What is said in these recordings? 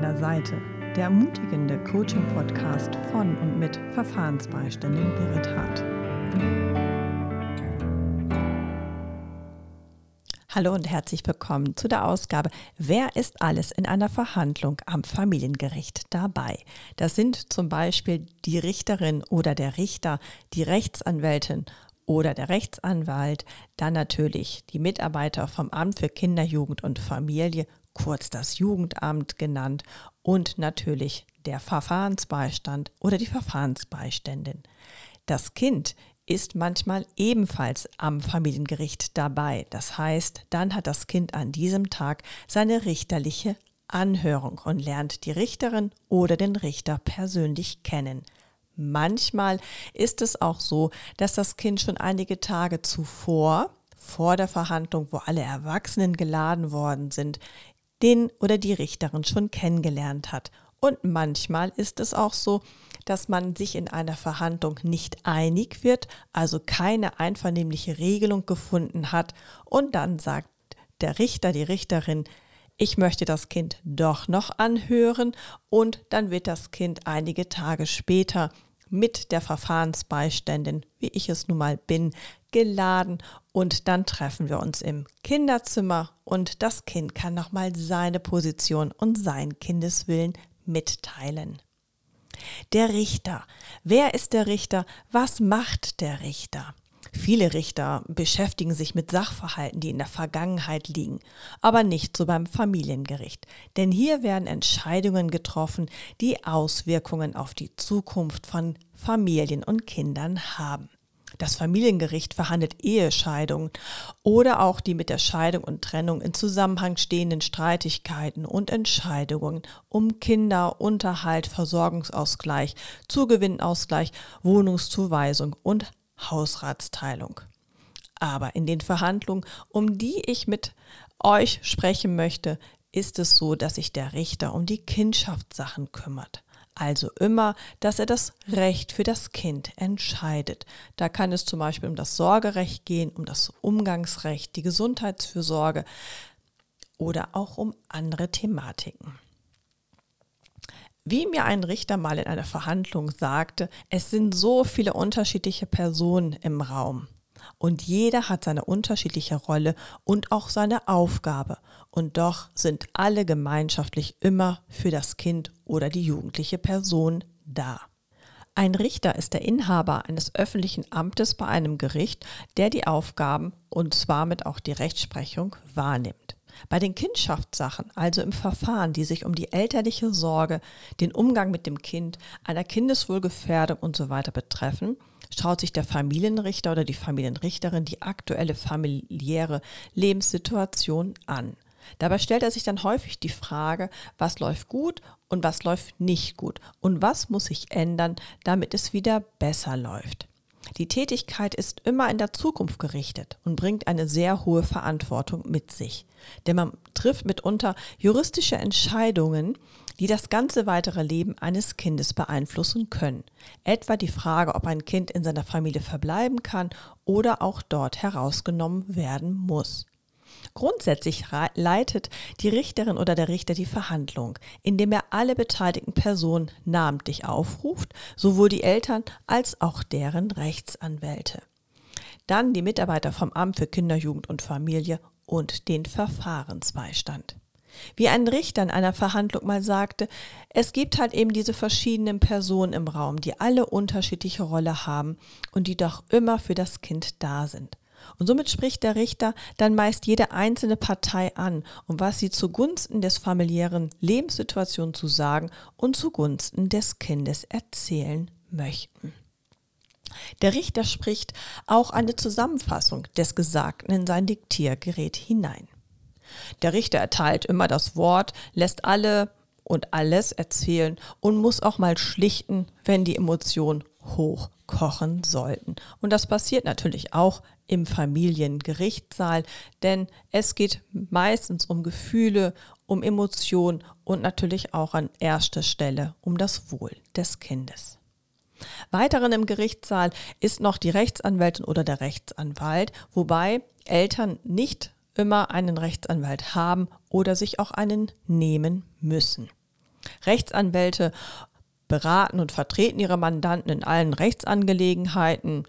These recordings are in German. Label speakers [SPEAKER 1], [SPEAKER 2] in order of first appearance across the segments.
[SPEAKER 1] deiner Seite, der ermutigende Coaching-Podcast von und mit Verfahrensbeiständin Berit Hart. Hallo und herzlich willkommen zu der Ausgabe Wer ist alles in einer Verhandlung am Familiengericht dabei? Das sind zum Beispiel die Richterin oder der Richter, die Rechtsanwältin oder der Rechtsanwalt, dann natürlich die Mitarbeiter vom Amt für Kinder, Jugend und Familie, kurz das Jugendamt genannt, und natürlich der Verfahrensbeistand oder die Verfahrensbeiständin. Das Kind ist manchmal ebenfalls am Familiengericht dabei. Das heißt, dann hat das Kind an diesem Tag seine richterliche Anhörung und lernt die Richterin oder den Richter persönlich kennen. Manchmal ist es auch so, dass das Kind schon einige Tage zuvor, vor der Verhandlung, wo alle Erwachsenen geladen worden sind, den oder die Richterin schon kennengelernt hat. Und manchmal ist es auch so, dass man sich in einer Verhandlung nicht einig wird, also keine einvernehmliche Regelung gefunden hat und dann sagt der Richter, die Richterin, ich möchte das Kind doch noch anhören und dann wird das Kind einige Tage später mit der Verfahrensbeiständin, wie ich es nun mal bin, geladen und dann treffen wir uns im Kinderzimmer und das Kind kann nochmal seine Position und sein Kindeswillen mitteilen. Der Richter. Wer ist der Richter? Was macht der Richter? Viele Richter beschäftigen sich mit Sachverhalten, die in der Vergangenheit liegen, aber nicht so beim Familiengericht. Denn hier werden Entscheidungen getroffen, die Auswirkungen auf die Zukunft von Familien und Kindern haben. Das Familiengericht verhandelt Ehescheidungen oder auch die mit der Scheidung und Trennung in Zusammenhang stehenden Streitigkeiten und Entscheidungen um Kinder, Unterhalt, Versorgungsausgleich, Zugewinnausgleich, Wohnungszuweisung und Hausratsteilung. Aber in den Verhandlungen, um die ich mit euch sprechen möchte, ist es so, dass sich der Richter um die Kindschaftssachen kümmert. Also immer, dass er das Recht für das Kind entscheidet. Da kann es zum Beispiel um das Sorgerecht gehen, um das Umgangsrecht, die Gesundheitsfürsorge oder auch um andere Thematiken. Wie mir ein Richter mal in einer Verhandlung sagte, es sind so viele unterschiedliche Personen im Raum. Und jeder hat seine unterschiedliche Rolle und auch seine Aufgabe. Und doch sind alle gemeinschaftlich immer für das Kind oder die jugendliche Person da. Ein Richter ist der Inhaber eines öffentlichen Amtes bei einem Gericht, der die Aufgaben und zwar mit auch die Rechtsprechung wahrnimmt. Bei den Kindschaftssachen, also im Verfahren, die sich um die elterliche Sorge, den Umgang mit dem Kind, einer Kindeswohlgefährdung und so betreffen, schaut sich der Familienrichter oder die Familienrichterin die aktuelle familiäre Lebenssituation an. Dabei stellt er sich dann häufig die Frage, was läuft gut und was läuft nicht gut und was muss sich ändern, damit es wieder besser läuft. Die Tätigkeit ist immer in der Zukunft gerichtet und bringt eine sehr hohe Verantwortung mit sich. Denn man trifft mitunter juristische Entscheidungen, die das ganze weitere Leben eines Kindes beeinflussen können. Etwa die Frage, ob ein Kind in seiner Familie verbleiben kann oder auch dort herausgenommen werden muss. Grundsätzlich leitet die Richterin oder der Richter die Verhandlung, indem er alle beteiligten Personen namentlich aufruft, sowohl die Eltern als auch deren Rechtsanwälte. Dann die Mitarbeiter vom Amt für Kinder, Jugend und Familie und den Verfahrensbeistand. Wie ein Richter in einer Verhandlung mal sagte, es gibt halt eben diese verschiedenen Personen im Raum, die alle unterschiedliche Rolle haben und die doch immer für das Kind da sind. Und somit spricht der Richter dann meist jede einzelne Partei an, um was sie zugunsten des familiären Lebenssituation zu sagen und zugunsten des Kindes erzählen möchten. Der Richter spricht auch eine Zusammenfassung des Gesagten in sein Diktiergerät hinein. Der Richter erteilt immer das Wort, lässt alle und alles erzählen und muss auch mal schlichten, wenn die Emotionen hochkochen sollten. Und das passiert natürlich auch im Familiengerichtssaal, denn es geht meistens um Gefühle, um Emotionen und natürlich auch an erster Stelle um das Wohl des Kindes. Weiteren im Gerichtssaal ist noch die Rechtsanwältin oder der Rechtsanwalt, wobei Eltern nicht immer einen Rechtsanwalt haben oder sich auch einen nehmen müssen. Rechtsanwälte beraten und vertreten ihre Mandanten in allen Rechtsangelegenheiten.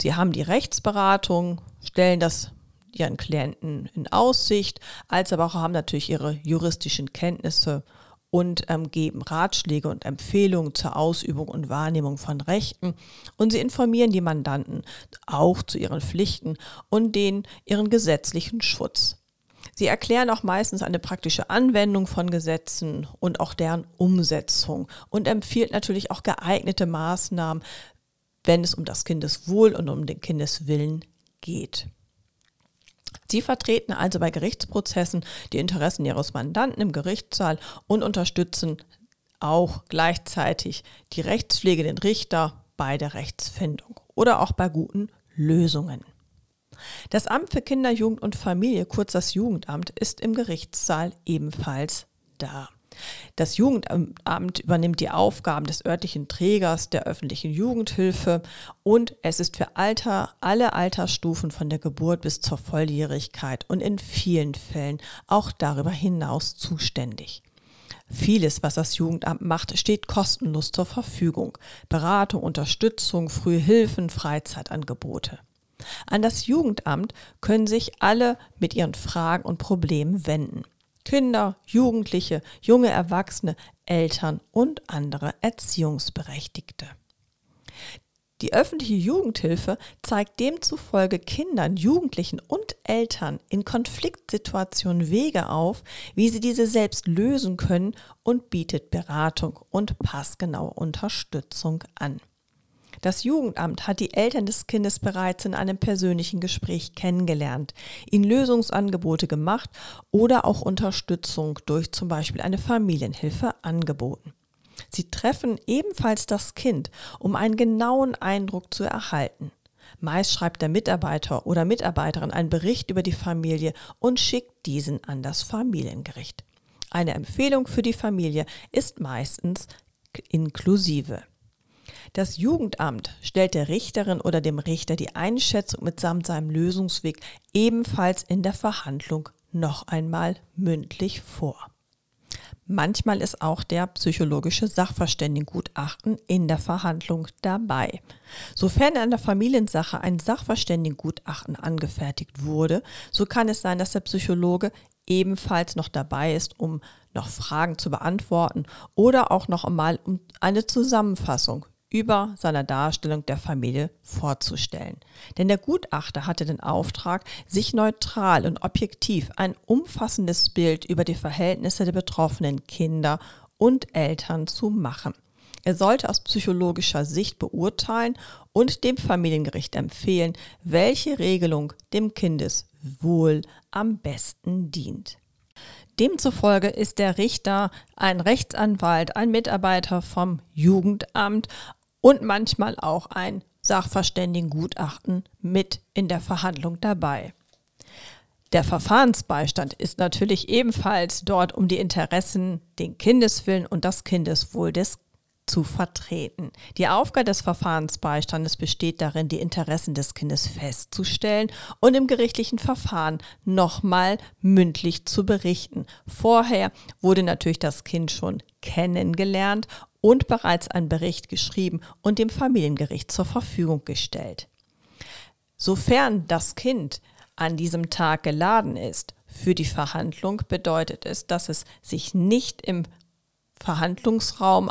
[SPEAKER 1] Sie haben die Rechtsberatung, stellen das ihren Klienten in Aussicht, als aber auch haben natürlich ihre juristischen Kenntnisse und ähm, geben Ratschläge und Empfehlungen zur Ausübung und Wahrnehmung von Rechten und sie informieren die Mandanten auch zu ihren Pflichten und den ihren gesetzlichen Schutz. Sie erklären auch meistens eine praktische Anwendung von Gesetzen und auch deren Umsetzung und empfiehlt natürlich auch geeignete Maßnahmen, wenn es um das Kindeswohl und um den Kindeswillen geht. Sie vertreten also bei Gerichtsprozessen die Interessen ihres Mandanten im Gerichtssaal und unterstützen auch gleichzeitig die Rechtspflege, den Richter bei der Rechtsfindung oder auch bei guten Lösungen. Das Amt für Kinder, Jugend und Familie, kurz das Jugendamt, ist im Gerichtssaal ebenfalls da. Das Jugendamt übernimmt die Aufgaben des örtlichen Trägers der öffentlichen Jugendhilfe und es ist für Alter, alle Altersstufen von der Geburt bis zur Volljährigkeit und in vielen Fällen auch darüber hinaus zuständig. Vieles, was das Jugendamt macht, steht kostenlos zur Verfügung. Beratung, Unterstützung, frühe Hilfen, Freizeitangebote. An das Jugendamt können sich alle mit ihren Fragen und Problemen wenden. Kinder, Jugendliche, junge Erwachsene, Eltern und andere Erziehungsberechtigte. Die öffentliche Jugendhilfe zeigt demzufolge Kindern, Jugendlichen und Eltern in Konfliktsituationen Wege auf, wie sie diese selbst lösen können und bietet Beratung und passgenaue Unterstützung an. Das Jugendamt hat die Eltern des Kindes bereits in einem persönlichen Gespräch kennengelernt, ihnen Lösungsangebote gemacht oder auch Unterstützung durch zum Beispiel eine Familienhilfe angeboten. Sie treffen ebenfalls das Kind, um einen genauen Eindruck zu erhalten. Meist schreibt der Mitarbeiter oder Mitarbeiterin einen Bericht über die Familie und schickt diesen an das Familiengericht. Eine Empfehlung für die Familie ist meistens inklusive. Das Jugendamt stellt der Richterin oder dem Richter die Einschätzung mitsamt seinem Lösungsweg ebenfalls in der Verhandlung noch einmal mündlich vor. Manchmal ist auch der psychologische Sachverständigengutachten in der Verhandlung dabei. Sofern in der Familiensache ein Sachverständigengutachten angefertigt wurde, so kann es sein, dass der Psychologe ebenfalls noch dabei ist, um noch Fragen zu beantworten oder auch noch einmal um eine Zusammenfassung über seiner Darstellung der Familie vorzustellen. Denn der Gutachter hatte den Auftrag, sich neutral und objektiv ein umfassendes Bild über die Verhältnisse der betroffenen Kinder und Eltern zu machen. Er sollte aus psychologischer Sicht beurteilen und dem Familiengericht empfehlen, welche Regelung dem Kindeswohl am besten dient. Demzufolge ist der Richter ein Rechtsanwalt, ein Mitarbeiter vom Jugendamt und manchmal auch ein Sachverständigengutachten mit in der Verhandlung dabei. Der Verfahrensbeistand ist natürlich ebenfalls dort, um die Interessen, den Kindeswillen und das Kindeswohl des zu vertreten. Die Aufgabe des Verfahrensbeistandes besteht darin, die Interessen des Kindes festzustellen und im gerichtlichen Verfahren nochmal mündlich zu berichten. Vorher wurde natürlich das Kind schon kennengelernt und bereits ein Bericht geschrieben und dem Familiengericht zur Verfügung gestellt. Sofern das Kind an diesem Tag geladen ist für die Verhandlung, bedeutet es, dass es sich nicht im Verhandlungsraum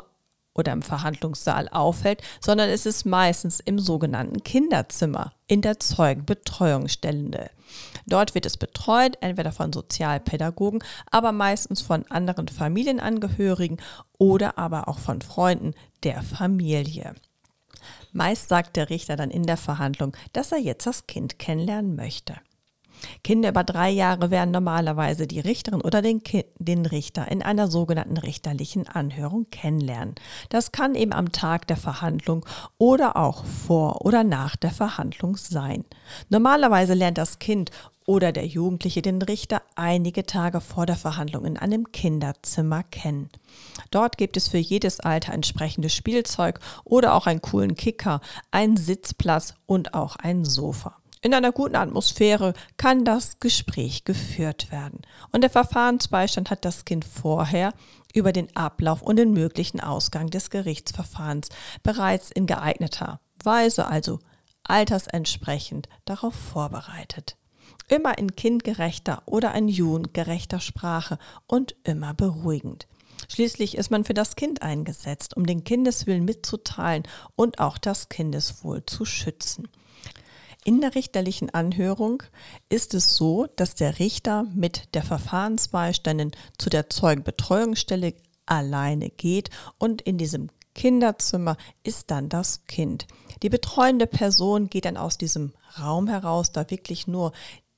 [SPEAKER 1] oder im Verhandlungssaal aufhält, sondern es ist meistens im sogenannten Kinderzimmer in der Zeugenbetreuungsstelle. Dort wird es betreut, entweder von Sozialpädagogen, aber meistens von anderen Familienangehörigen oder aber auch von Freunden der Familie. Meist sagt der Richter dann in der Verhandlung, dass er jetzt das Kind kennenlernen möchte. Kinder über drei Jahre werden normalerweise die Richterin oder den, Ki den Richter in einer sogenannten richterlichen Anhörung kennenlernen. Das kann eben am Tag der Verhandlung oder auch vor oder nach der Verhandlung sein. Normalerweise lernt das Kind oder der Jugendliche den Richter einige Tage vor der Verhandlung in einem Kinderzimmer kennen. Dort gibt es für jedes Alter entsprechendes Spielzeug oder auch einen coolen Kicker, einen Sitzplatz und auch ein Sofa. In einer guten Atmosphäre kann das Gespräch geführt werden. Und der Verfahrensbeistand hat das Kind vorher über den Ablauf und den möglichen Ausgang des Gerichtsverfahrens bereits in geeigneter Weise, also altersentsprechend, darauf vorbereitet. Immer in kindgerechter oder in jugendgerechter Sprache und immer beruhigend. Schließlich ist man für das Kind eingesetzt, um den Kindeswillen mitzuteilen und auch das Kindeswohl zu schützen. In der richterlichen Anhörung ist es so, dass der Richter mit der Verfahrensbeiständin zu der Zeugenbetreuungsstelle alleine geht und in diesem Kinderzimmer ist dann das Kind. Die betreuende Person geht dann aus diesem Raum heraus, da wirklich nur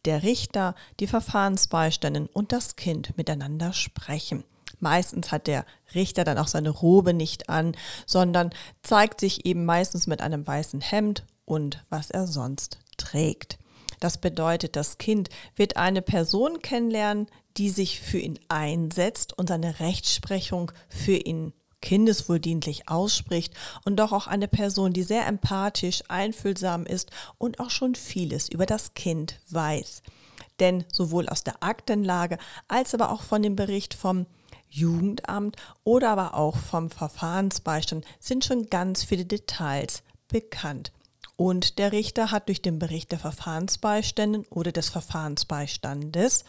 [SPEAKER 1] der Richter, die Verfahrensbeiständin und das Kind miteinander sprechen. Meistens hat der Richter dann auch seine Robe nicht an, sondern zeigt sich eben meistens mit einem weißen Hemd und was er sonst trägt. Das bedeutet, das Kind wird eine Person kennenlernen, die sich für ihn einsetzt und seine Rechtsprechung für ihn kindeswohldienlich ausspricht und doch auch eine Person, die sehr empathisch, einfühlsam ist und auch schon vieles über das Kind weiß. Denn sowohl aus der Aktenlage als aber auch von dem Bericht vom Jugendamt oder aber auch vom Verfahrensbeistand sind schon ganz viele Details bekannt. Und der Richter hat durch den Bericht der Verfahrensbeiständen oder des Verfahrensbeistandes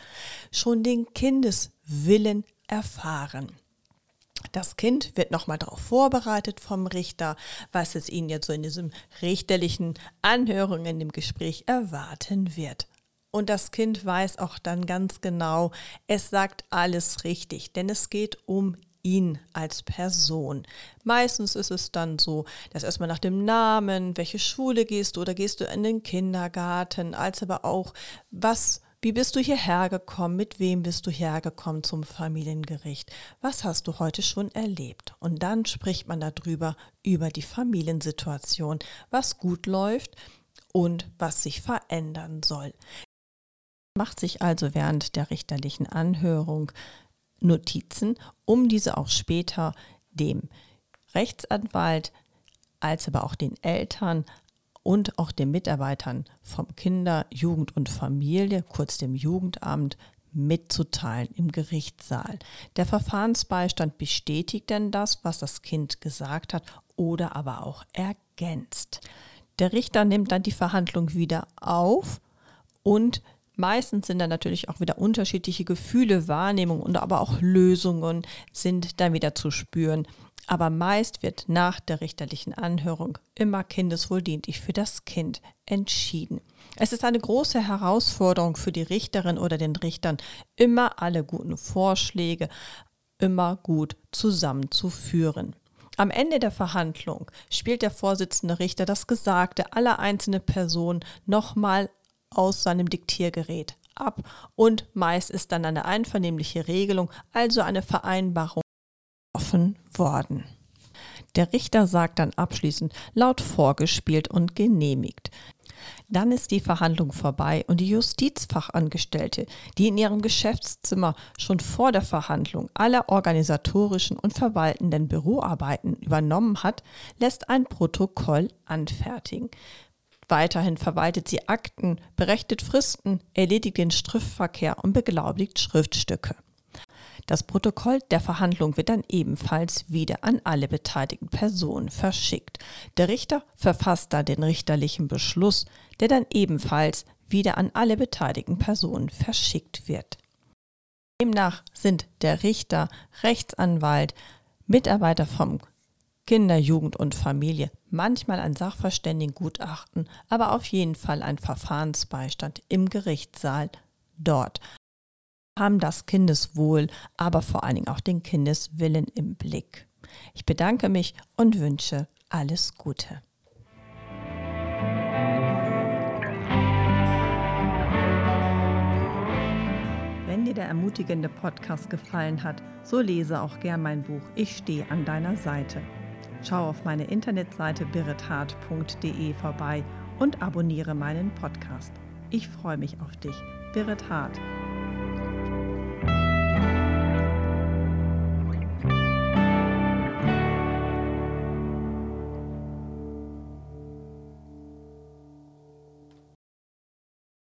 [SPEAKER 1] schon den Kindeswillen erfahren. Das Kind wird nochmal darauf vorbereitet vom Richter, was es ihn jetzt so in diesem richterlichen Anhörung in dem Gespräch erwarten wird. Und das Kind weiß auch dann ganz genau, es sagt alles richtig, denn es geht um ihn als Person. Meistens ist es dann so, dass erstmal nach dem Namen, welche Schule gehst du oder gehst du in den Kindergarten, als aber auch, was wie bist du hierher gekommen? Mit wem bist du hergekommen zum Familiengericht? Was hast du heute schon erlebt? Und dann spricht man darüber, über die Familiensituation, was gut läuft und was sich verändern soll. Macht sich also während der richterlichen Anhörung Notizen, um diese auch später dem Rechtsanwalt als aber auch den Eltern und auch den Mitarbeitern vom Kinder-, Jugend- und Familie, kurz dem Jugendamt, mitzuteilen im Gerichtssaal. Der Verfahrensbeistand bestätigt denn das, was das Kind gesagt hat oder aber auch ergänzt. Der Richter nimmt dann die Verhandlung wieder auf und Meistens sind dann natürlich auch wieder unterschiedliche Gefühle, Wahrnehmungen und aber auch Lösungen sind dann wieder zu spüren. Aber meist wird nach der richterlichen Anhörung immer kindeswohldienlich für das Kind entschieden. Es ist eine große Herausforderung für die Richterin oder den Richtern, immer alle guten Vorschläge immer gut zusammenzuführen. Am Ende der Verhandlung spielt der Vorsitzende Richter das Gesagte aller einzelnen Personen nochmal aus seinem Diktiergerät ab und meist ist dann eine einvernehmliche Regelung, also eine Vereinbarung, offen worden. Der Richter sagt dann abschließend laut vorgespielt und genehmigt. Dann ist die Verhandlung vorbei und die Justizfachangestellte, die in ihrem Geschäftszimmer schon vor der Verhandlung alle organisatorischen und verwaltenden Büroarbeiten übernommen hat, lässt ein Protokoll anfertigen. Weiterhin verwaltet sie Akten, berechnet Fristen, erledigt den Schriftverkehr und beglaubigt Schriftstücke. Das Protokoll der Verhandlung wird dann ebenfalls wieder an alle beteiligten Personen verschickt. Der Richter verfasst da den richterlichen Beschluss, der dann ebenfalls wieder an alle beteiligten Personen verschickt wird. Demnach sind der Richter, Rechtsanwalt, Mitarbeiter vom Kinder, Jugend und Familie, manchmal ein Sachverständigengutachten, aber auf jeden Fall ein Verfahrensbeistand im Gerichtssaal dort. Haben das Kindeswohl, aber vor allen Dingen auch den Kindeswillen im Blick. Ich bedanke mich und wünsche alles Gute. Wenn dir der ermutigende Podcast gefallen hat, so lese auch gern mein Buch Ich stehe an deiner Seite. Schau auf meine Internetseite birrethart.de vorbei und abonniere meinen Podcast. Ich freue mich auf dich. Birret Hart